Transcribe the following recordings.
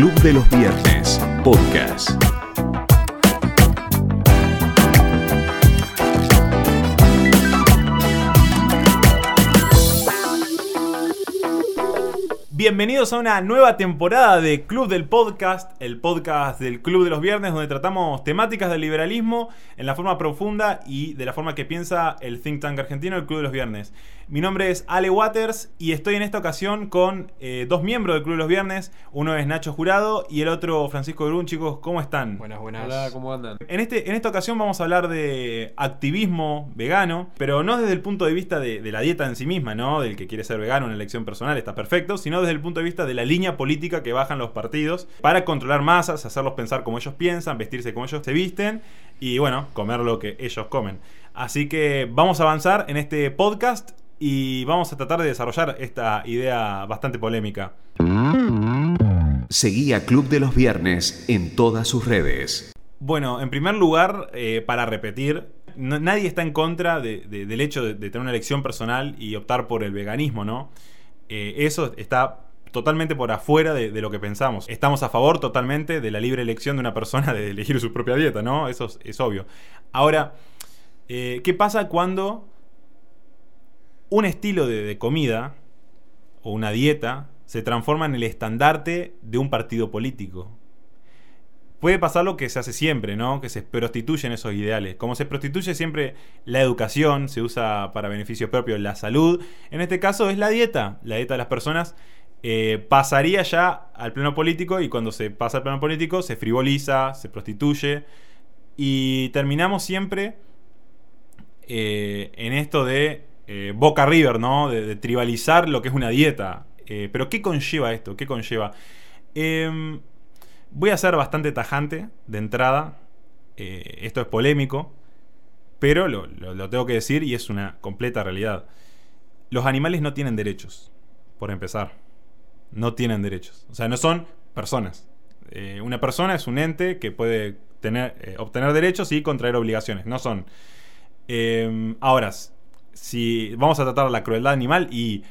Club de los Viernes, podcast. Bienvenidos a una nueva temporada de Club del Podcast, el podcast del Club de los Viernes, donde tratamos temáticas del liberalismo en la forma profunda y de la forma que piensa el think tank argentino, el Club de los Viernes. Mi nombre es Ale Waters y estoy en esta ocasión con eh, dos miembros del Club de los Viernes. Uno es Nacho Jurado y el otro Francisco Grun. Chicos, ¿cómo están? Buenas, buenas. Hola, ¿cómo andan? En, este, en esta ocasión vamos a hablar de activismo vegano, pero no desde el punto de vista de, de la dieta en sí misma, ¿no? Del que quiere ser vegano, una elección personal, está perfecto, sino desde el punto de vista de la línea política que bajan los partidos para controlar masas, hacerlos pensar como ellos piensan, vestirse como ellos se visten y, bueno, comer lo que ellos comen. Así que vamos a avanzar en este podcast y vamos a tratar de desarrollar esta idea bastante polémica. Seguí a Club de los Viernes en todas sus redes. Bueno, en primer lugar, eh, para repetir, no- nadie está en contra de- de- del hecho de, de tener una elección personal y optar por el veganismo, ¿no? Eh, eso está totalmente por afuera de, lo que pensamos. Estamos a favor totalmente de la libre elección de una persona de elegir su propia dieta, ¿no? Eso es, obvio. Ahora, eh, ¿qué pasa cuando un estilo de comida o una dieta se transforma en el estandarte de un partido político? Puede pasar lo que se hace siempre, ¿no? Que se prostituyen esos ideales. Como se prostituye siempre la educación, se usa para beneficio propio la salud. En este caso es la dieta. La dieta de las personas eh, pasaría ya al plano político y cuando se pasa al plano político se frivoliza, se prostituye y terminamos siempre eh, en esto de eh, Boca River, ¿no? De, de tribalizar lo que es una dieta. Eh, pero ¿qué conlleva esto? ¿Qué conlleva? Em, voy a ser bastante tajante de entrada. Eh, esto es polémico, pero lo, tengo que decir y es una completa realidad. Los animales no tienen derechos, por empezar. No tienen derechos. O sea, no son personas. Eh, una persona es un ente que puede tener, eh, obtener derechos y contraer obligaciones. No son. Ahora, si vamos a tratar la crueldad animal y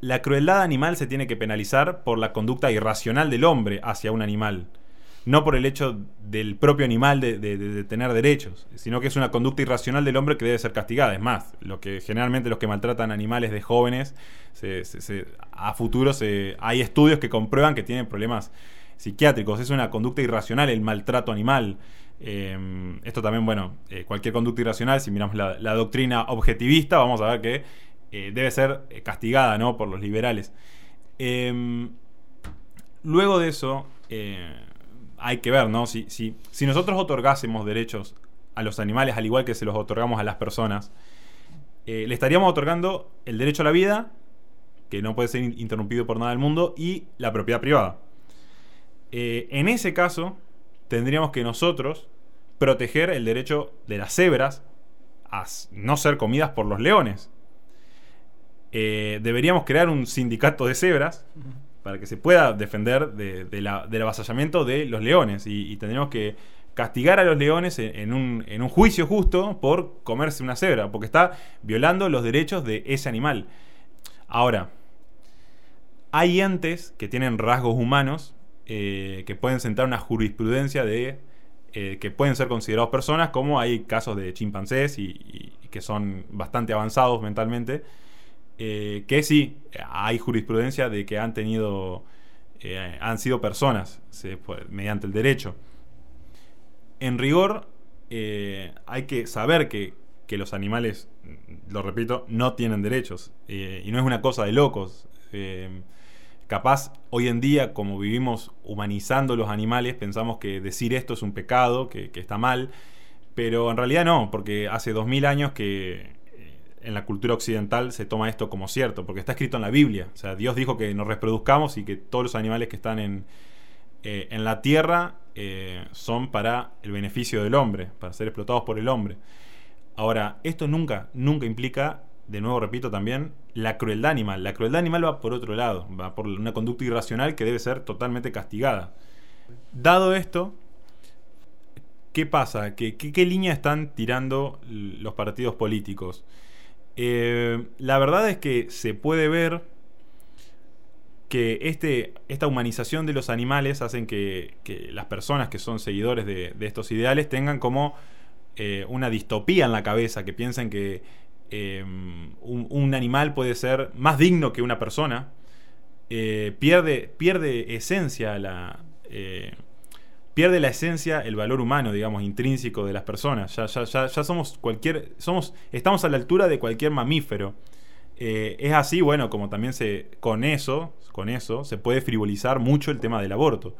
la crueldad animal se tiene que penalizar por la conducta irracional del hombre hacia un animal. No por el hecho del propio animal de, tener derechos, sino que es una conducta irracional del hombre que debe ser castigada. Es más, lo que generalmente los que maltratan animales de jóvenes, se- a futuro hay estudios que comprueban que tienen problemas psiquiátricos. Es una conducta irracional el maltrato animal. Eh, esto también, bueno, eh, cualquier conducta irracional, si miramos la doctrina objetivista, vamos a ver que eh, debe ser eh, castigada ¿no? por los liberales. Eh, luego de eso, eh, hay que ver, ¿no? Si, si, si nosotros otorgásemos derechos a los animales, al igual que se los otorgamos a las personas, le estaríamos otorgando el derecho a la vida, que no puede ser in- interrumpido por nada del mundo, y la propiedad privada. En ese caso, tendríamos que nosotros proteger el derecho de las cebras a no ser comidas por los leones. Eh, deberíamos crear un sindicato de cebras para que se pueda defender de- la- del avasallamiento de los leones. Y, y tendríamos que castigar a los leones en, un, juicio justo por comerse una cebra, porque está violando los derechos de ese animal. Ahora, hay entes que tienen rasgos humanos eh, que pueden sentar una jurisprudencia de eh, que pueden ser considerados personas, como hay casos de chimpancés y que son bastante avanzados mentalmente, eh, que sí, hay jurisprudencia de que han tenido, eh, han sido personas mediante el derecho. En rigor, eh, hay que saber que, que los animales, lo repito, no tienen derechos. y no es una cosa de locos. Capaz, hoy en día, como vivimos humanizando los animales, pensamos que decir esto es un pecado, que, que está mal. Pero en realidad no, porque hace dos mil años que en la cultura occidental se toma esto como cierto, porque está escrito en la Biblia. O sea, Dios dijo que nos reproduzcamos y que todos los animales que están en, eh, en la tierra eh, son para el beneficio del hombre, para ser explotados por el hombre. Ahora, esto nunca, nunca implica, de nuevo repito también, la crueldad animal. La crueldad animal va por otro lado, va por una conducta irracional que debe ser totalmente castigada. Dado esto, ¿qué pasa? ¿Qué, qué, línea están tirando los partidos políticos? Eh, la verdad es que se puede ver que este, esta humanización de los animales hacen que, las personas que son seguidores de, estos ideales tengan como eh, una distopía en la cabeza, que piensen que eh, un, un, animal puede ser más digno que una persona, pierde, pierde esencia la... pierde la esencia, el valor humano, digamos, intrínseco de las personas. Ya, ya, ya, ya somos cualquier. Somos. Estamos a la altura de cualquier mamífero. es así, bueno, como también se. Con eso, con eso, se puede frivolizar mucho el tema del aborto.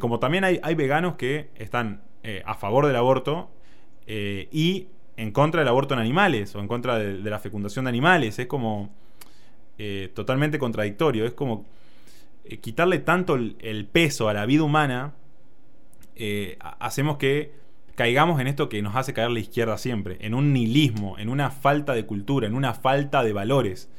como también hay, hay, veganos que están a favor del aborto eh, y en contra del aborto en animales o en contra de, la fecundación de animales. Es como eh, totalmente contradictorio. Es como eh, quitarle tanto el, peso a la vida humana, hacemos que caigamos en esto que nos hace caer la izquierda siempre, en un nihilismo, en una falta de cultura, en una falta de valores.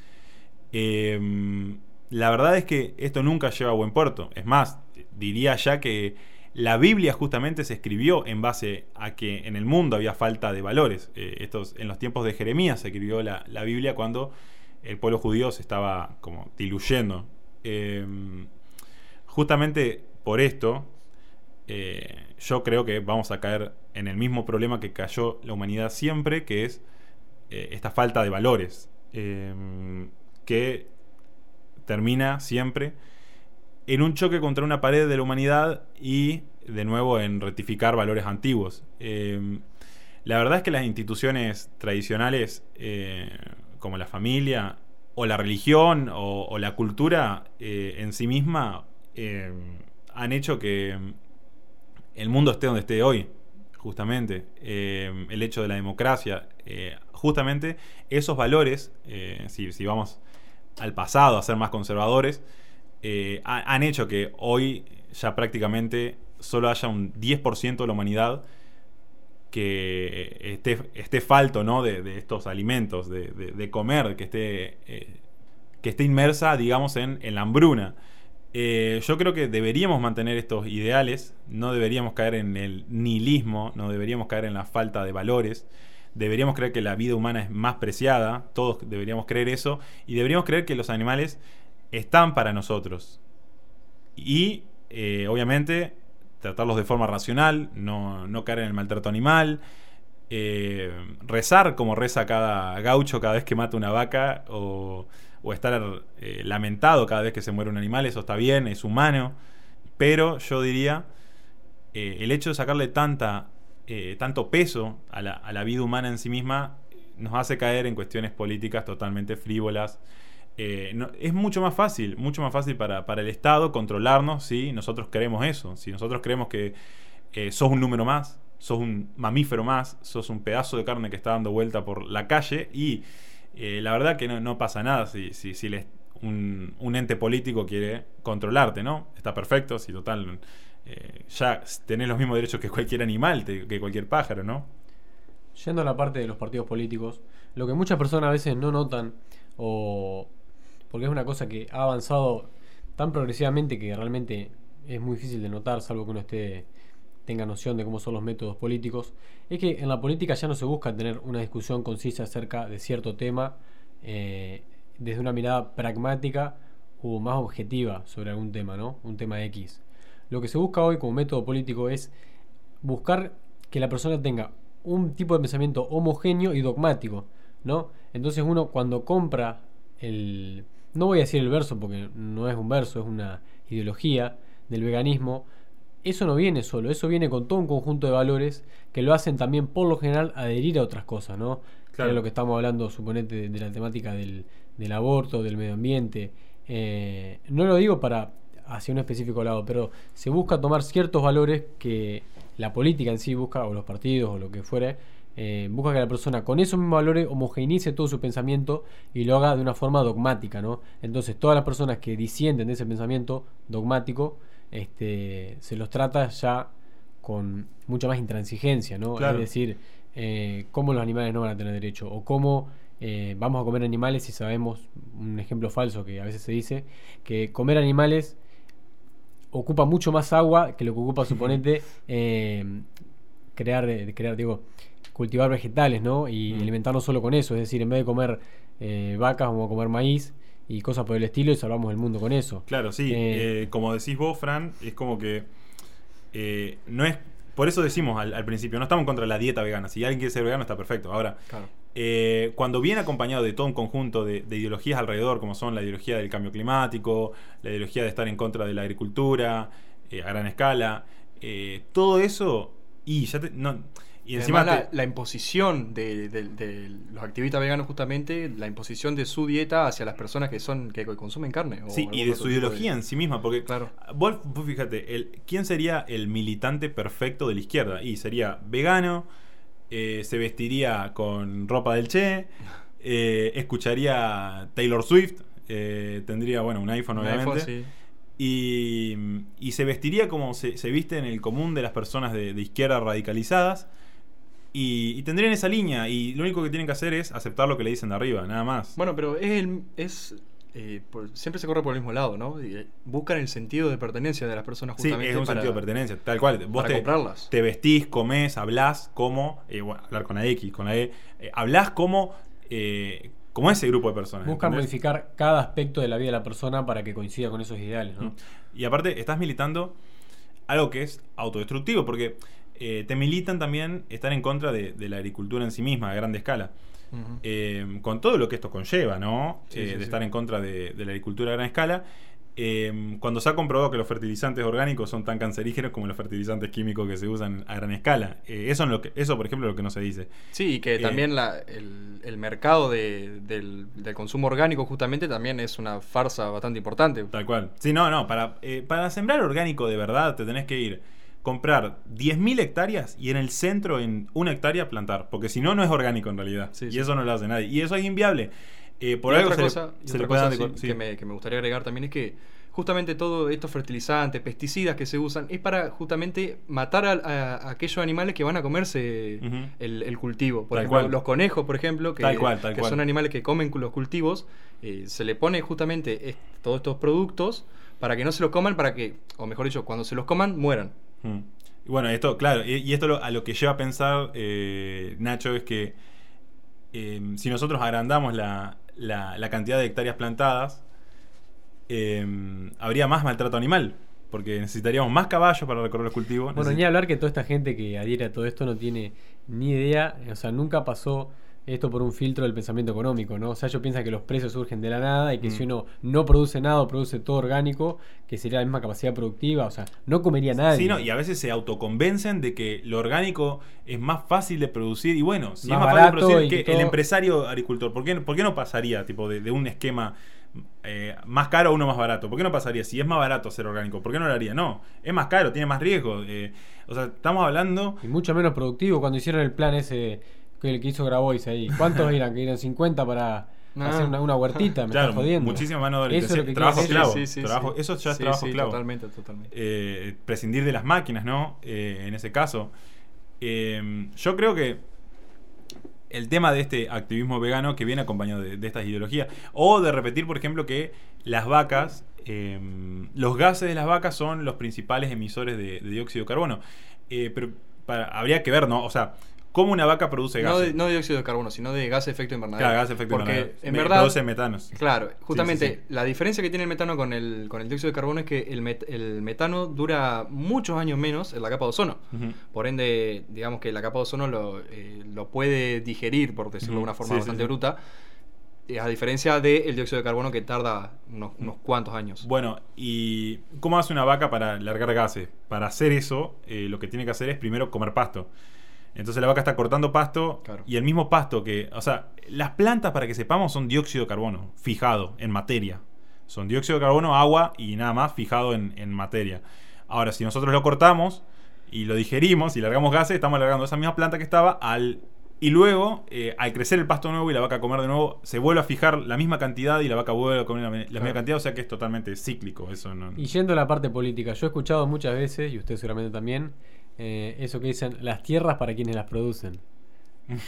la verdad es que esto nunca lleva a buen puerto. Es más, diría ya que la Biblia justamente se escribió en base a que en el mundo había falta de valores. Eh, estos, en los tiempos de Jeremías se escribió la, Biblia cuando el pueblo judío se estaba como diluyendo. Em, justamente por esto, eh, yo creo que vamos a caer en el mismo problema que cayó la humanidad siempre, que es eh, esta falta de valores, em, que termina siempre en un choque contra una pared de la humanidad y de nuevo en rectificar valores antiguos. La verdad es que las instituciones tradicionales, eh, como la familia, o la religión, o, la cultura eh, en sí misma, han hecho que el mundo esté donde esté hoy, justamente. Em, el hecho de la democracia, eh, justamente esos valores, si, si vamos al pasado a ser más conservadores, eh, han hecho que hoy ya prácticamente solo haya un 10% de la humanidad que esté, esté falto ¿no? de, estos alimentos, de, comer, que esté, eh, que esté inmersa, digamos, en, la hambruna. Eh, yo creo que deberíamos mantener estos ideales, no deberíamos caer en el nihilismo, no deberíamos caer en la falta de valores, deberíamos creer que la vida humana es más preciada, todos deberíamos creer eso, y deberíamos creer que los animales están para nosotros. Y eh, obviamente tratarlos de forma racional, no, no caer en el maltrato animal, eh, rezar como reza cada gaucho cada vez que mata una vaca o, o estar eh, lamentado cada vez que se muere un animal, eso está bien, es humano, pero yo diría, el hecho de sacarle tanta, tanto peso a la, a la vida humana en sí misma nos hace caer en cuestiones políticas totalmente frívolas. Eh, es mucho más fácil, mucho más fácil para, el Estado controlarnos si nosotros queremos eso, si nosotros creemos que eh, sos un número más, sos un mamífero más, sos un pedazo de carne que está dando vuelta por la calle y eh, la verdad que no, pasa nada si, si, si un, un, ente político quiere controlarte, ¿no? Está perfecto, si total, ya tenés los mismos derechos que cualquier animal, que cualquier pájaro, ¿no? Yendo a la parte de los partidos políticos, lo que muchas personas a veces no notan o porque es una cosa que ha avanzado tan progresivamente que realmente es muy difícil de notar, salvo que uno esté tenga noción de cómo son los métodos políticos, es que en la política ya no se busca tener una discusión concisa acerca de cierto tema eh, desde una mirada pragmática o más objetiva sobre algún tema, ¿no? Un tema X. Lo que se busca hoy como método político es buscar que la persona tenga un tipo de pensamiento homogéneo y dogmático, ¿no? Entonces uno cuando compra el, no voy a decir el verso porque no es un verso, es una ideología del veganismo, eso no viene solo, eso viene con todo un conjunto de valores que lo hacen también por lo general adherir a otras cosas, ¿no? Claro. lo que estamos hablando, suponete, de, la temática del, aborto, del medio ambiente. Eh, no lo digo para hacia un específico lado, pero se busca tomar ciertos valores que la política en sí busca, o los partidos, o lo que fuere, eh, busca que la persona con esos mismos valores homogeneice todo su pensamiento y lo haga de una forma dogmática, ¿no? Entonces todas las personas que disienten de ese pensamiento dogmático, este, se los trata ya con mucha más intransigencia, ¿no? Es decir, eh, cómo los animales no van a tener derecho o cómo eh, vamos a comer animales si sabemos, un ejemplo falso que a veces se dice, que comer animales ocupa mucho más agua que lo que ocupa, suponete, crear, crear, digo, cultivar vegetales, ¿no? Y mm. alimentarnos solo con eso. Es decir, en vez de comer eh, vacas, vamos a comer maíz. Y cosas por el estilo y salvamos el mundo con eso. Claro, sí. Eh, Eh, como decís vos, Fran, es como que eh, no es. Por eso decimos al, al principio, no estamos contra la dieta vegana. Si alguien quiere ser vegano, está perfecto. Ahora, Claro. eh, cuando viene acompañado de todo un conjunto de, de ideologías alrededor, como son la ideología del cambio climático, la ideología de estar en contra de la agricultura eh, a gran escala, eh, todo eso, y ya te- no, y encima Además, la, te- la imposición de, de- de los activistas veganos, justamente, la imposición de su dieta hacia las personas que son que consumen carne. o Sí, y de su ideología en sí misma, porque Claro. vos, vos fíjate, el, ¿quién sería el militante perfecto de la izquierda? Y sería vegano, eh, se vestiría con ropa del Che, eh, escucharía Taylor Swift, eh, tendría, bueno, un iPhone Un obviamente, iPhone, sí. y, y se vestiría como se, se viste en el común de las personas de, de izquierda radicalizadas. Y, y tendrían esa línea, y lo único que tienen que hacer es aceptar lo que le dicen de arriba, nada más. Bueno, pero es, el- es eh, por- siempre se corre por el mismo lado, ¿no? Y, eh, buscan el sentido de pertenencia de las personas Sí, justamente es un para, sentido de pertenencia, tal cual. Vos para te, comprarlas. te vestís, comés, hablás como. eh, bueno, hablar con la X, con la E. eh, hablás como. eh, como ese grupo de personas. Buscan ¿entendés? modificar cada aspecto de la vida de la persona para que coincida con esos ideales, ¿no? Y aparte, estás militando algo que es autodestructivo, porque eh, te militan también estar en contra de, de la agricultura en sí misma, a grande escala. Eh, con todo lo que esto conlleva, ¿no? Sí, Eh, sí, de sí. estar en contra de, de la agricultura a gran escala. Cuando se ha comprobado que los fertilizantes orgánicos son tan cancerígenos como los fertilizantes químicos que se usan a gran escala. Eso, es lo que, eso, por ejemplo, es lo que no se dice. Sí, y que también la- el, el mercado de- del, del consumo orgánico justamente también es una farsa bastante importante. Tal cual. Sí, no, no. Para, para sembrar orgánico de verdad te tenés que ir, comprar 10.000 hectáreas y en el centro, en una hectárea, plantar. Porque si no, no es orgánico en realidad. Sí, y sí. eso no lo hace nadie. Y eso es inviable. Eh, por Y algo otra se cosa, se otra le sí, que, me, que me gustaría agregar también es que justamente todos estos fertilizantes, pesticidas que se usan, es para justamente matar a, a- a aquellos animales que van a comerse el, el cultivo. Por Tal ejemplo, cual. los conejos, por ejemplo, que, Tal cual, tal que cual. son animales que comen los cultivos, eh, se le pone justamente est- todos estos productos para que no se los coman, para que, o mejor dicho, cuando se los coman, mueran. Mm. Y bueno, esto, claro, y, y esto lo- a lo que lleva a pensar eh, Nacho es que eh, si nosotros agrandamos la, la- la cantidad de hectáreas plantadas, eh, habría más maltrato animal, porque necesitaríamos más caballos para recorrer los cultivos. Bueno, ni hablar que toda esta gente que adhiere a todo esto no tiene ni idea, o sea, nunca pasó esto por un filtro del pensamiento económico, ¿no? O sea, ellos piensan que los precios surgen de la nada y que Mm. si uno no produce nada o produce todo orgánico, que sería la misma capacidad productiva, o sea, no comería nadie. Sí, no, y a veces se autoconvencen de que lo orgánico es más fácil de producir. Y bueno, si Más es más fácil de producir que el empresario agricultor, ¿por qué, por qué no pasaría tipo de, de un esquema eh, más caro a uno más barato? ¿Por qué no pasaría? Si es más barato ser orgánico, ¿por qué no lo haría? No, es más caro, tiene más riesgo. eh, o sea, estamos hablando. Y mucho menos productivo cuando hicieron el plan ese que el que hizo Grabois ahí. ¿Cuántos eran? Que eran 50 para Ah. hacer una, una huertita, me Claro, estás jodiendo. muchísima mano de obra Eso es lo intensiva. que Trabajo esclavo. ellos. trabajo- eso ya es Sí, trabajo sí, esclavo. Totalmente, totalmente. eh, prescindir de las máquinas, ¿no? Eh, en ese caso. Eh, yo creo que el tema de este activismo vegano que viene acompañado de, de estas ideologías, o de repetir, por ejemplo, que las vacas, eh, los gases de las vacas son los principales emisores de, de dióxido de carbono. Eh, pero para- habría que ver, ¿no? O sea, ¿cómo una vaca produce No gases? de, no de dióxido de carbono, sino de gas de efecto invernadero. Claro, gas de efecto Porque invernadero. en Me- verdad, Produce metanos. claro, justamente sí, sí. la diferencia que tiene el metano con el, con el dióxido de carbono es que el, met- el metano dura muchos años menos en la capa de ozono. Por ende, digamos que la capa de ozono lo, eh, lo puede digerir, por decirlo de una forma bastante bruta, eh, a diferencia del dióxido de carbono que tarda unos, unos cuantos años. Bueno, ¿y cómo hace una vaca para largar gases? Para hacer eso, eh, lo que tiene que hacer es primero comer pasto. Entonces la vaca está cortando pasto Claro. y el mismo pasto que... O sea, las plantas, para que sepamos, son dióxido de carbono, fijado en materia. Son dióxido de carbono, agua y nada más fijado en, en materia. Ahora, si nosotros lo cortamos y lo digerimos y largamos gases, estamos largando esa misma planta que estaba al... Y luego, eh, al crecer el pasto nuevo y la vaca a comer de nuevo, se vuelve a fijar la misma cantidad y la vaca vuelve a comer la, la misma cantidad, o sea que es totalmente cíclico. Eso no... Y yendo a la parte política, yo he escuchado muchas veces, y usted seguramente también, eh, eso que dicen las tierras para quienes las producen.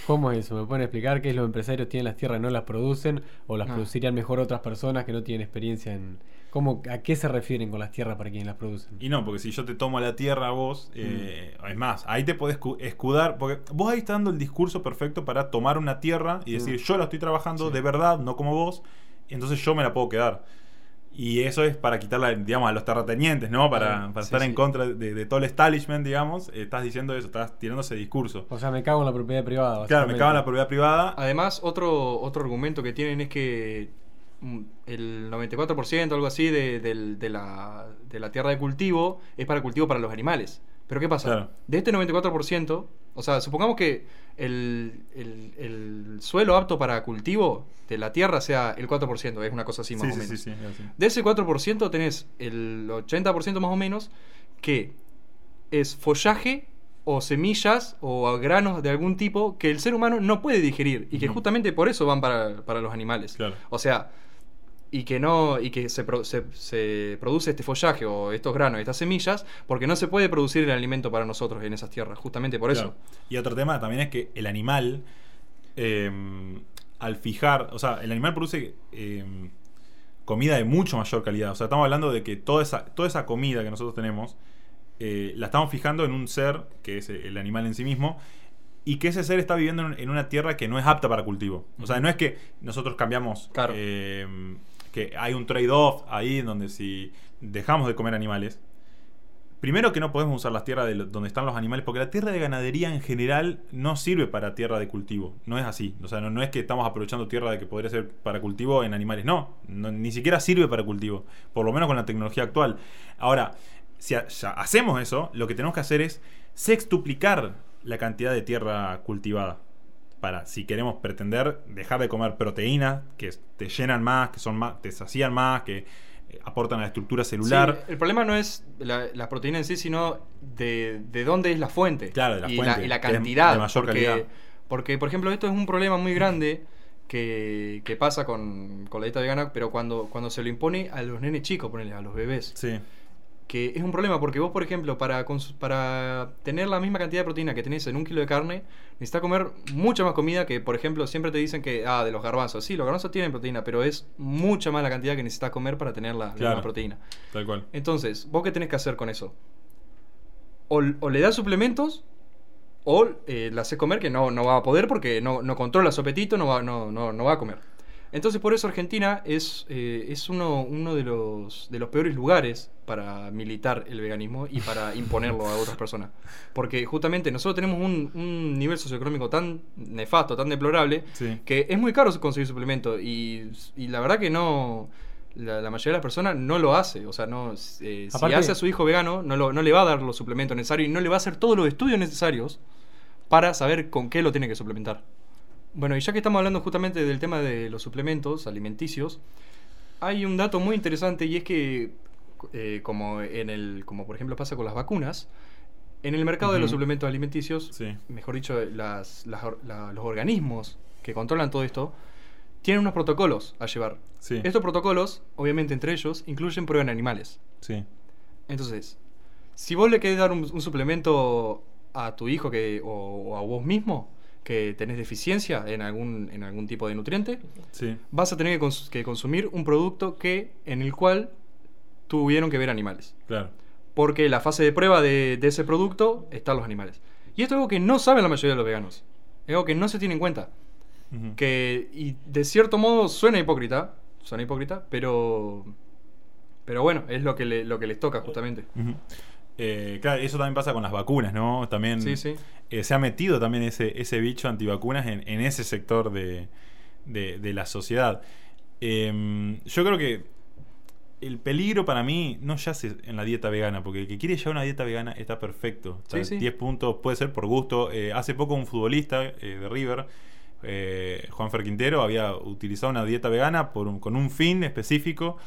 ¿Cómo es eso? ¿Me pueden explicar qué es los empresarios tienen las tierras y no las producen? ¿O las Ah. producirían mejor otras personas que no tienen experiencia en... ¿Cómo, ¿A qué se refieren con las tierras para quienes las producen? Y no, porque si yo te tomo la tierra a vos, eh, Mm. es más, ahí te podés cu- escudar, porque vos ahí estás dando el discurso perfecto para tomar una tierra y decir, Mm. yo la estoy trabajando Sí. de verdad, no como vos, entonces yo me la puedo quedar. Y eso es para quitarla, digamos, a los terratenientes, ¿no? Para, para sí, estar sí. en contra de, de todo el establishment, digamos. eh, Estás diciendo eso, estás tirando ese discurso. O sea, me cago en la propiedad privada. Claro, me cago en la propiedad privada. Además, otro, otro argumento que tienen es que mm, el 94% o algo así de, del- de la, de la tierra de cultivo es para cultivo para los animales. Pero ¿qué pasa? Claro. De este 94%, o sea, supongamos que el, el- el suelo apto para cultivo de la tierra sea el 4%, es una cosa así más sí, o sí, menos. sí. De ese 4% tenés el 80% más o menos que es follaje o semillas o granos de algún tipo que el ser humano no puede digerir y que justamente por eso van para, para los animales. Claro. O sea, y que no y que se, pro- se- se produce este follaje o estos granos, estas semillas, porque no se puede producir el alimento para nosotros en esas tierras, justamente por Claro. eso. Y otro tema también es que el animal, eh, al fijar, o sea, el animal produce eh, comida de mucho mayor calidad. O sea, estamos hablando de que toda esa, toda esa comida que nosotros tenemos, eh, la estamos fijando en un ser, que es el animal en sí mismo, y que ese ser está viviendo en, una tierra que no es apta para cultivo. O sea, no es que nosotros cambiamos, Claro. eh, que hay un trade-off ahí donde si dejamos de comer animales, Primero que no podemos usar las tierras de donde están los animales, porque la tierra de ganadería en general no sirve para tierra de cultivo. No es así. O sea, no, es que estamos aprovechando tierra de que podría ser para cultivo en animales. No, ni siquiera sirve para cultivo. Por lo menos con la tecnología actual. Ahora, si hacemos eso, lo que tenemos que hacer es sextuplicar la cantidad de tierra cultivada. Para, si queremos pretender dejar de comer proteínas que te llenan más, que son más, te sacían más, que eh, aportan a la estructura celular. Sí, el problema no es la, las proteínas en sí, sino de, de dónde es la fuente. Claro, de la y, fuente, La, y la cantidad. de mayor porque, calidad. porque, por ejemplo, esto es un problema muy grande que, que pasa con, con la dieta vegana, pero cuando, cuando se lo impone a los nenes chicos, ponele, a los bebés. Sí. Que es un problema porque vos, por ejemplo, para, para tener la misma cantidad de proteína que tenés en un kilo de carne, necesitas comer mucha más comida que, por ejemplo, siempre te dicen que, ah, de los garbanzos. Sí, los garbanzos tienen proteína, pero es mucha más la cantidad que necesitas comer para tener la, la Claro. misma proteína. Tal cual. Entonces, ¿vos qué tenés que hacer con eso? O, o le das suplementos o eh, le haces comer que no, no va a poder porque no, no controla su apetito, no va, no, no, no va a comer. Entonces, por eso Argentina es, eh, es uno, uno de, los, de los peores lugares para militar el veganismo y para imponerlo a otras personas. Porque justamente nosotros tenemos un, un nivel socioeconómico tan nefasto, tan deplorable, Sí. que es muy caro conseguir suplemento y, y la verdad que no la, la mayoría de las personas no lo hace o sea no eh, si hace a su hijo vegano no, lo- no le va a dar los suplementos necesarios y no le va a hacer todos los estudios necesarios para saber con qué lo tiene que suplementar bueno y ya que estamos hablando justamente del tema de los suplementos alimenticios hay un dato muy interesante y es que eh, como en el como por ejemplo pasa con las vacunas en el mercado de los suplementos alimenticios Sí. mejor dicho, las, las or- la- los organismos que controlan todo esto, tienen unos protocolos a llevar. Sí. Estos protocolos, obviamente entre ellos, incluyen prueba en animales. Sí. Entonces, si vos le querés dar un, un suplemento a tu hijo que, o, o a vos mismo que tenés deficiencia en algún, en algún tipo de nutriente, Sí. vas a tener que, cons- que consumir un producto que, en el cual tuvieron que ver animales. Claro. Porque la fase de prueba de, de ese producto están los animales. Y esto es algo que no saben la mayoría de los veganos. Es algo que no se tiene en cuenta. Que, y de cierto modo suena hipócrita, suena hipócrita, pero, pero bueno, es lo que, le- lo que les toca justamente. Ujú. Eh, claro, eso también pasa con las vacunas, ¿no? También Sí, sí. eh, se ha metido también ese, ese bicho antivacunas en, en ese sector de, de- de la sociedad. Em, yo creo que el peligro para mí no yace en la dieta vegana, porque el que quiere llevar una dieta vegana está perfecto. Está Sí, sí. 10 puntos, puede ser por gusto. Eh, hace poco un futbolista de River, Juan Fer Quintero, había utilizado una dieta vegana por un- con un fin específico,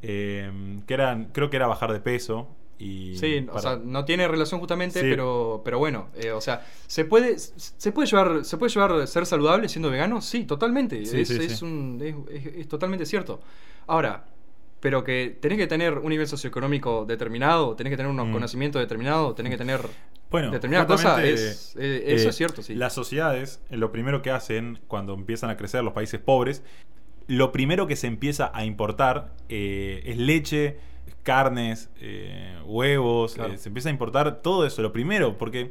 que era, creo que era bajar de peso. Y Sí, o sea, no tiene relación justamente, Sí. pero, pero bueno, eh, o sea, ¿se puede, se puede llevar, se puede llevar ser saludable siendo vegano? Sí, totalmente. Sí, es, sí, es sí. un- es- es- es totalmente cierto. Ahora, pero que tenés que tener un nivel socioeconómico determinado, tenés que tener unos Mm. conocimientos determinados, tenés que tener Bueno, determinada cosa, es, eh, eso eh, es cierto, sí. Las sociedades, eh, lo primero que hacen cuando empiezan a crecer los países pobres, lo primero que se empieza a importar es leche, carnes, eh, huevos, Claro. eh, se empieza a importar todo eso, lo primero, porque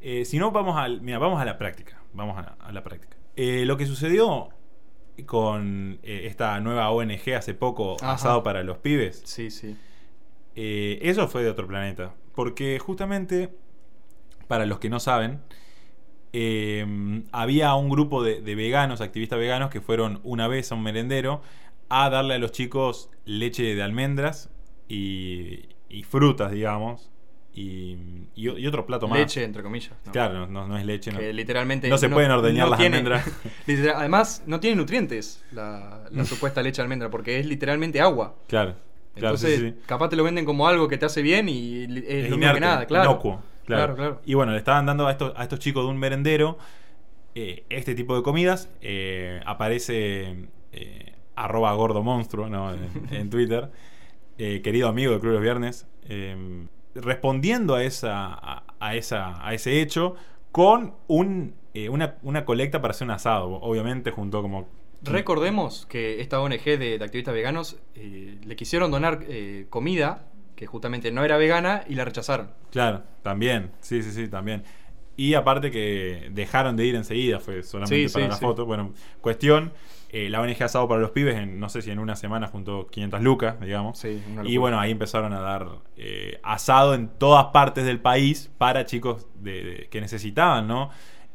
eh, si no vamos al, mira, vamos a la práctica, vamos a, a la práctica. Lo que sucedió con esta nueva ONG hace poco, Ajá. Asado para los Pibes, Sí, sí. eso fue de otro planeta. Porque justamente, para los que no saben, había un grupo de, de veganos, activistas veganos, que fueron una vez a un merendero a darle a los chicos leche de almendras y, y frutas, digamos, y, y otro plato más. Leche, entre comillas. ¿no? Claro, no, no es leche. no. Literalmente. No se pueden ordeñar las tiene- almendras. literal- además, no tiene nutrientes la, la supuesta leche de almendra, porque es literalmente agua. Claro, claro, sí, Entonces, sí. capaz te lo venden como algo que te hace bien y es, Es lo mismo que nada, claro. inocuo, claro. Claro, claro. Y bueno, le estaban dando a estos, a estos chicos de un merendero eh, este tipo de comidas. eh, aparece eh, arroba gordo monstruo ¿no? en, en Twitter, eh, querido amigo de Club de los Viernes, eh, respondiendo a, esa, a, a esa, a ese hecho con un, eh, una, una colecta para hacer un asado. Obviamente, junto como. Recordemos que esta ONG de, de activistas veganos eh, le quisieron donar eh, comida que justamente no era vegana y la rechazaron. Claro, también. Sí, sí, sí, también. Y aparte que dejaron de ir enseguida, fue solamente Sí, para sí, la sí. foto. Bueno, cuestión, eh, la ONG Asado para los Pibes, en, no sé si en una semana juntó 500 lucas, digamos. Sí, y bueno, ahí empezaron a dar eh, asado en todas partes del país para chicos de, de- que necesitaban, ¿no?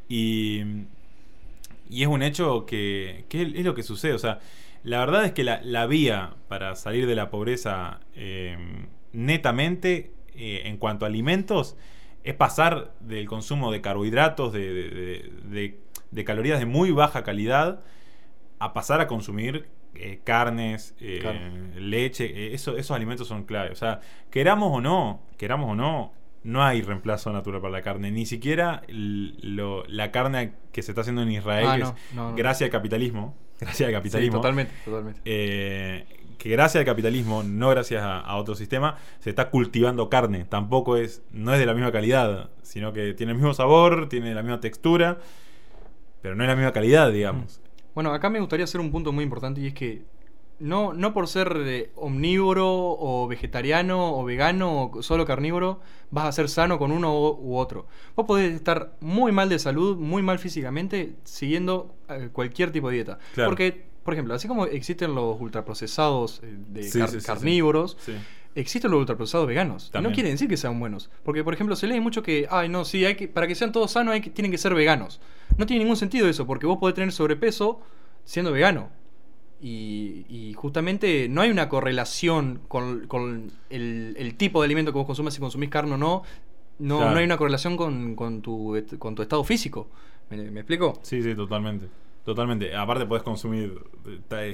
Y, y es un hecho que, que es lo que sucede. O sea, la verdad es que la, la vía para salir de la pobreza eh, netamente eh, en cuanto a alimentos es pasar del consumo de carbohidratos, de, de- de- de- de calorías de muy baja calidad, a pasar a consumir eh, carnes, eh, leche. eh, eso, esos alimentos son clave. O sea, queramos o no, queramos o no, no hay reemplazo natural para la carne. Ni siquiera lo- la carne que se está haciendo en Israel, Ah, que no, es no, no. gracias al capitalismo. Gracias al Sí, capitalismo. totalmente, totalmente. eh, que gracias al capitalismo, no gracias a, a otro sistema, se está cultivando carne. Tampoco es, no es de la misma calidad, sino que tiene el mismo sabor, tiene la misma textura, pero no es la misma calidad, digamos. Bueno, acá me gustaría hacer un punto muy importante y es que no, no por ser eh, omnívoro o vegetariano o vegano o solo carnívoro vas a ser sano con uno u, otro. Vos podés estar muy mal de salud, muy mal físicamente, siguiendo eh, cualquier tipo de dieta. Claro. Porque, por ejemplo, así como existen los ultraprocesados eh, de Sí, car- sí, sí, sí. carnívoros, Sí. Existen los ultraprocesados veganos. Y no quiere decir que sean buenos. Porque, por ejemplo, se lee mucho que, ay, no, sí, hay que, para que sean todos sanos hay que, tienen que ser veganos. No tiene ningún sentido eso, porque vos podés tener sobrepeso siendo vegano. Y, y justamente no hay una correlación con, con el, el tipo de alimento que vos consumes, si consumís carne o no. No, Claro. no hay una correlación con, con tu, con tu estado físico. ¿Me, me explico? Sí, sí, totalmente. Totalmente. Aparte podés consumir,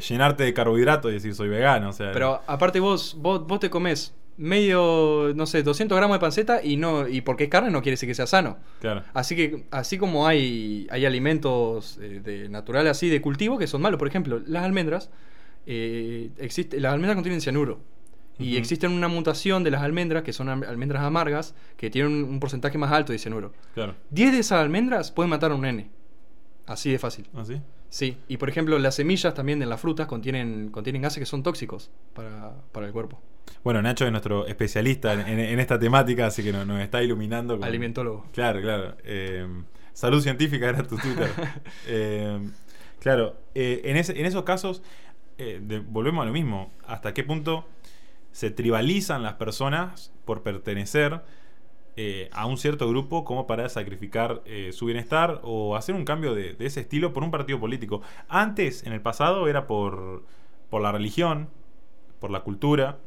llenarte de carbohidratos y decir soy vegano. O sea, Pero aparte vos, vos, vos te comes medio, no sé, 200 gramos de panceta y no y porque es carne no quiere decir que sea sano. Claro. Así que así como hay, hay alimentos eh, de natural así de cultivo que son malos, por ejemplo, las almendras, eh, existe, las almendras contienen cianuro. Y Ujú. existe una mutación de las almendras, que son al- almendras amargas, que tienen un, un porcentaje más alto de cianuro. Claro. 10 de esas almendras pueden matar a un nene. Así de fácil. ¿Ah, sí? Sí, y por ejemplo, las semillas también de las frutas contienen, contienen gases que son tóxicos para, para el cuerpo. Bueno, Nacho es nuestro especialista en, en- en esta temática, así que nos, nos está iluminando. con- Alimentólogo. Claro, claro. Eh, salud científica era tu Twitter. Eh, claro, eh, en, ese- en esos casos, de- volvemos a lo mismo. ¿Hasta qué punto se tribalizan las personas por pertenecer eh, a un cierto grupo como para sacrificar eh, su bienestar o hacer un cambio de, de ese estilo por un partido político? Antes, en el pasado, era por, por la religión, por la cultura.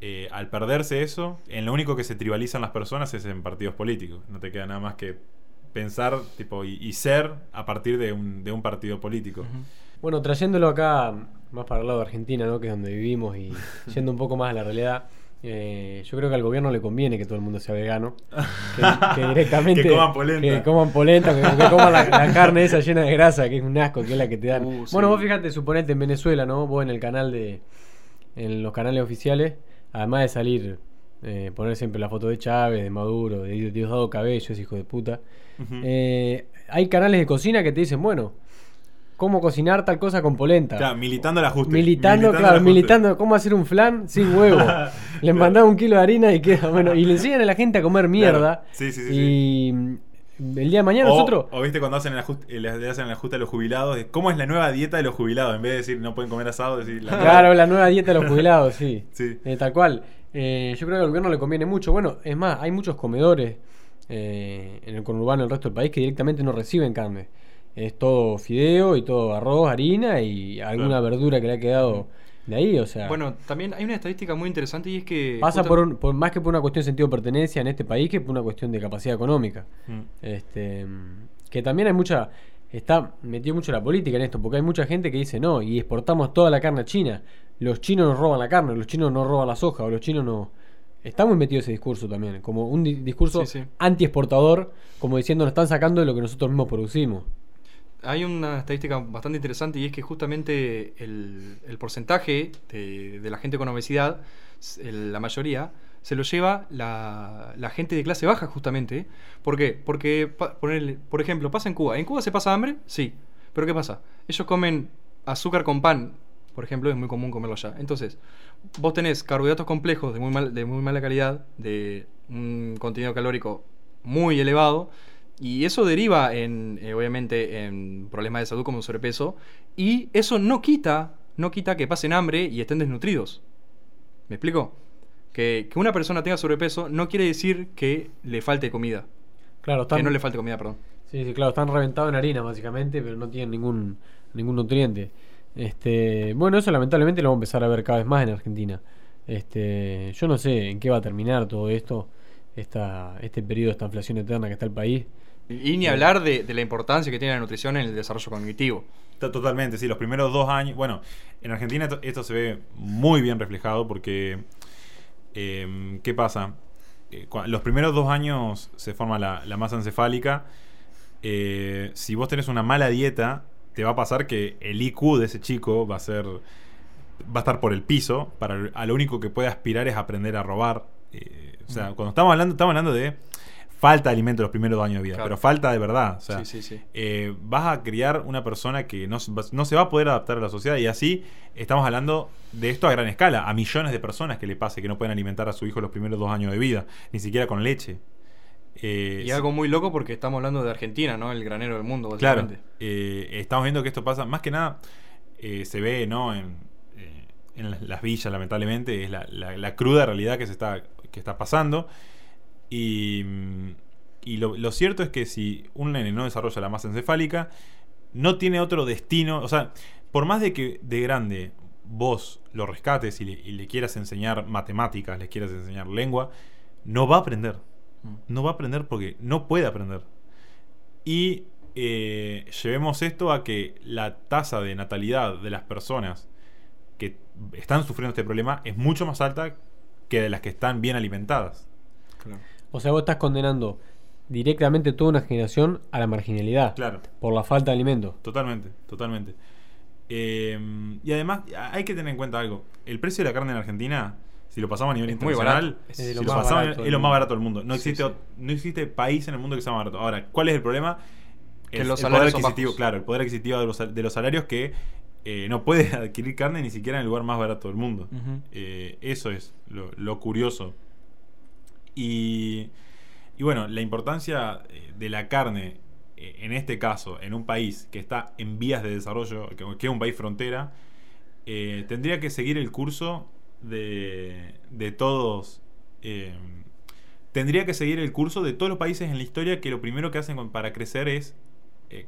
Eh, al perderse eso, en lo único que se tribalizan las personas es en partidos políticos. No te queda nada más que pensar tipo y, y ser a partir de un, de un partido político. Bueno, trayéndolo acá más para el lado de Argentina, ¿no? que es donde vivimos, y yendo un poco más a la realidad, eh, yo creo que al gobierno le conviene que todo el mundo sea vegano. Que, que directamente. Que coman polenta. Que coman polenta, que, que coman la, la carne esa llena de grasa, que es un asco, que es la que te dan. Uh, sí. Bueno, vos fíjate, suponete en Venezuela, ¿no? Vos en el canal de. En los canales oficiales, además de salir. eh, poner siempre la foto de Chávez, de Maduro, de Diosdado Cabello, ese hijo de puta. Eh, hay canales de cocina que te dicen, bueno, cómo cocinar tal cosa con polenta. Claro, militando el ajuste. Militando, claro, militando cómo hacer un flan sin huevo. le mandaba un kilo de harina y queda, bueno, y le enseñan a la gente a comer mierda. Sí, sí, sí, Y el día de mañana o, nosotros. o viste cuando hacen el ajuste, le le hacen el ajuste a los jubilados, de ¿cómo es la nueva dieta de los jubilados? En vez de decir no pueden comer asado, decir la Claro, la nueva dieta de los jubilados, sí. Sí. Eh, tal cual. Eh, yo creo que al gobierno le conviene mucho. Bueno, es más, hay muchos comedores eh, en el conurbano del resto del país que directamente no reciben carne. Es todo fideo y todo arroz, harina y alguna Claro. verdura que le ha quedado de ahí. O sea, Bueno, también hay una estadística muy interesante y es que. pasa por, un- por más que por una cuestión de sentido de pertenencia en este país que por una cuestión de capacidad económica. Mm. Este, que también hay mucha. Está metido mucho la política en esto, porque hay mucha gente que dice no, y exportamos toda la carne a China. Los chinos nos roban la carne, los chinos no roban la soja, o los chinos no. Está muy metido ese discurso también, como un di- discurso Sí, sí. anti-exportador, como diciendo nos están sacando de lo que nosotros mismos producimos. Hay una estadística bastante interesante y es que justamente el, porcentaje de, la gente con obesidad, el- la mayoría, se lo lleva la, gente de clase baja justamente. ¿Por qué? Porque, ponele- por ejemplo, pasa en Cuba. ¿En Cuba se pasa hambre? Sí. Pero ¿qué pasa? Ellos comen azúcar con pan, por ejemplo, es muy común comerlo allá. Entonces, vos tenés carbohidratos complejos de muy, mal- de muy mala calidad, de un contenido calórico muy elevado, y eso deriva en, eh, obviamente, en problemas de salud como sobrepeso, y eso no quita, no quita que pasen hambre y estén desnutridos. ¿Me explico? Que, que una persona tenga sobrepeso no quiere decir que le falte comida. Claro, están, Que no le falte comida, perdón. sí, sí, claro, están reventados en harina básicamente, pero no tienen ningún, ningún nutriente. Este, bueno, eso lamentablemente lo vamos a empezar a ver cada vez más en Argentina. Este, yo no sé en qué va a terminar todo esto, esta, este periodo, esta inflación eterna que está el país. Y ni hablar de, de la importancia que tiene la nutrición en el desarrollo cognitivo. To- Totalmente, sí, los primeros dos años. Bueno, en Argentina esto, esto se ve muy bien reflejado porque. em, ¿Qué pasa? Eh, los primeros dos años se forma la, la masa encefálica. Eh, si vos tenés una mala dieta, te va a pasar que el IQ de ese chico va a ser. Va a estar por el piso. Para, a lo único que puede aspirar es aprender a robar. Eh, o sea, cuando estamos hablando, estamos hablando de falta de alimento los primeros dos años de vida, Claro. pero falta de verdad. O sea, Sí, sí, sí. eh, vas a criar una persona que no, se va- no se va a poder adaptar a la sociedad y así estamos hablando de esto a gran escala, a millones de personas que le pase que no pueden alimentar a su hijo los primeros dos años de vida, ni siquiera con leche. Eh, Y algo muy loco porque estamos hablando de Argentina, ¿no? El granero del mundo, Claro, eh, estamos viendo que esto pasa, más que nada, eh, se ve ¿no? en, eh, en las, las villas, lamentablemente, es la, la- la cruda realidad que se está, que está pasando. Y, y lo, lo cierto es que si un nene no desarrolla la masa encefálica, no tiene otro destino. O sea, por más de que de grande vos lo rescates y le, y le quieras enseñar matemáticas, le quieras enseñar lengua, no va a aprender. Mm. No va a aprender porque no puede aprender. Y eh, llevemos esto a que la tasa de natalidad de las personas que están sufriendo este problema es mucho más alta que de las que están bien alimentadas. Claro. O sea, vos estás condenando directamente toda una generación a la marginalidad Claro, por la falta de alimentos. totalmente, totalmente. Eh, y además hay que tener en cuenta algo. El precio de la carne en Argentina, si lo pasamos a nivel Es muy internacional, barato. Es si lo lo más pasamos- barato es del lo más mundo. barato del mundo. No, Sí, existe, sí. no existe país en el mundo que sea más barato. Ahora, ¿cuál es el problema? Que Es los el poder adquisitivo, claro, el poder adquisitivo de los, sal- de los salarios que eh, no puede adquirir carne ni siquiera en el lugar más barato del mundo. Eh, eso es lo, lo curioso. Y, y bueno, la importancia eh, de la carne, eh, en este caso, en un país que está en vías de desarrollo, que, es un país frontera, eh, tendría que seguir el curso de, de todos. eh, tendría que seguir el curso de todos los países en la historia que lo primero que hacen para crecer es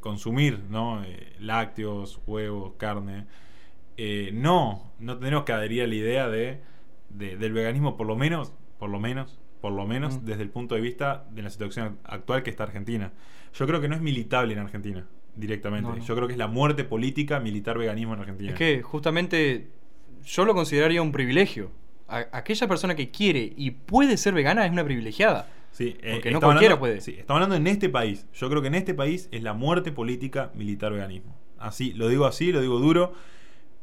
consumir ¿no? Lácteos, huevos, carne. No, no tenemos que adherir a la idea de, de- del veganismo, por lo menos, por lo menos, por lo menos, Mm. desde el punto de vista de la situación actual que está Argentina. Yo creo que no es militable en Argentina, directamente. No, no. Yo creo que es la muerte política militar veganismo en Argentina. Es que justamente yo lo consideraría un privilegio. A- aquella persona que quiere y puede ser vegana es una privilegiada. Sí, eh, Porque no cualquiera hablando- puede. Sí, estamos hablando en este país. Yo creo que en este país es la muerte política militar veganismo. Así, lo digo así, lo digo duro.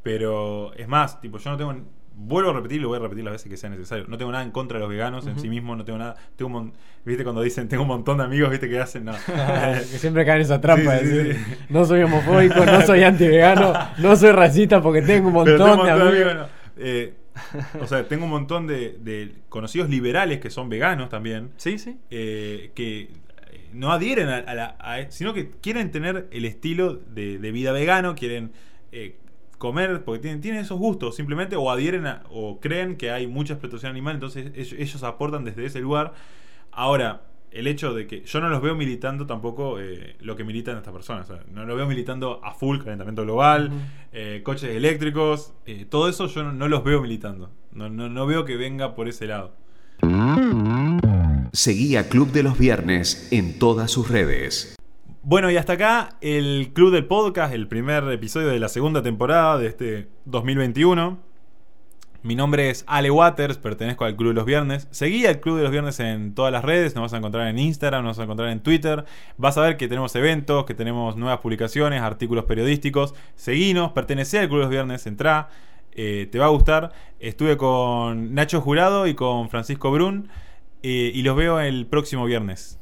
Pero es más, tipo, yo no tengo. Vuelvo a repetir, lo voy a repetir las veces que sea necesario. No tengo nada en contra de los veganos en sí mismo, no tengo nada. Tengo un mon- ¿Viste cuando dicen tengo un montón de amigos, viste que hacen? No. que siempre caen en esa trampa Sí, de sí, decir, sí. no soy homofóbico, no soy anti-vegano, no soy racista porque tengo un montón tengo de un montón amigos. no. Eh, o sea, tengo un montón de, de conocidos liberales que son veganos también. Sí, sí. eh, que eh, no adhieren a, a la- a- sino que quieren tener el estilo de, de vida vegano, quieren eh, comer porque tienen, tienen esos gustos simplemente o adhieren a- o creen que hay mucha explotación animal, entonces ellos, ellos aportan desde ese lugar. Ahora, el hecho de que yo no los veo militando tampoco eh, lo que militan estas personas, o sea, no lo veo militando a full calentamiento global, eh, coches eléctricos, eh, todo eso yo no, no los veo militando, no, no, no veo que venga por ese lado. Seguí a Club de los Viernes en todas sus redes. Bueno, y hasta acá el Club del Podcast, el primer episodio de la segunda temporada de este 2021. Mi nombre es Ale Waters, pertenezco al Club de los Viernes. Seguí al Club de los Viernes en todas las redes, nos vas a encontrar en Instagram, nos vas a encontrar en Twitter. Vas a ver que tenemos eventos, que tenemos nuevas publicaciones, artículos periodísticos. Seguinos, pertenece al Club de los Viernes, entrá, eh, te va a gustar. Estuve con Nacho Jurado y con Francisco Brun eh, y los veo el próximo viernes.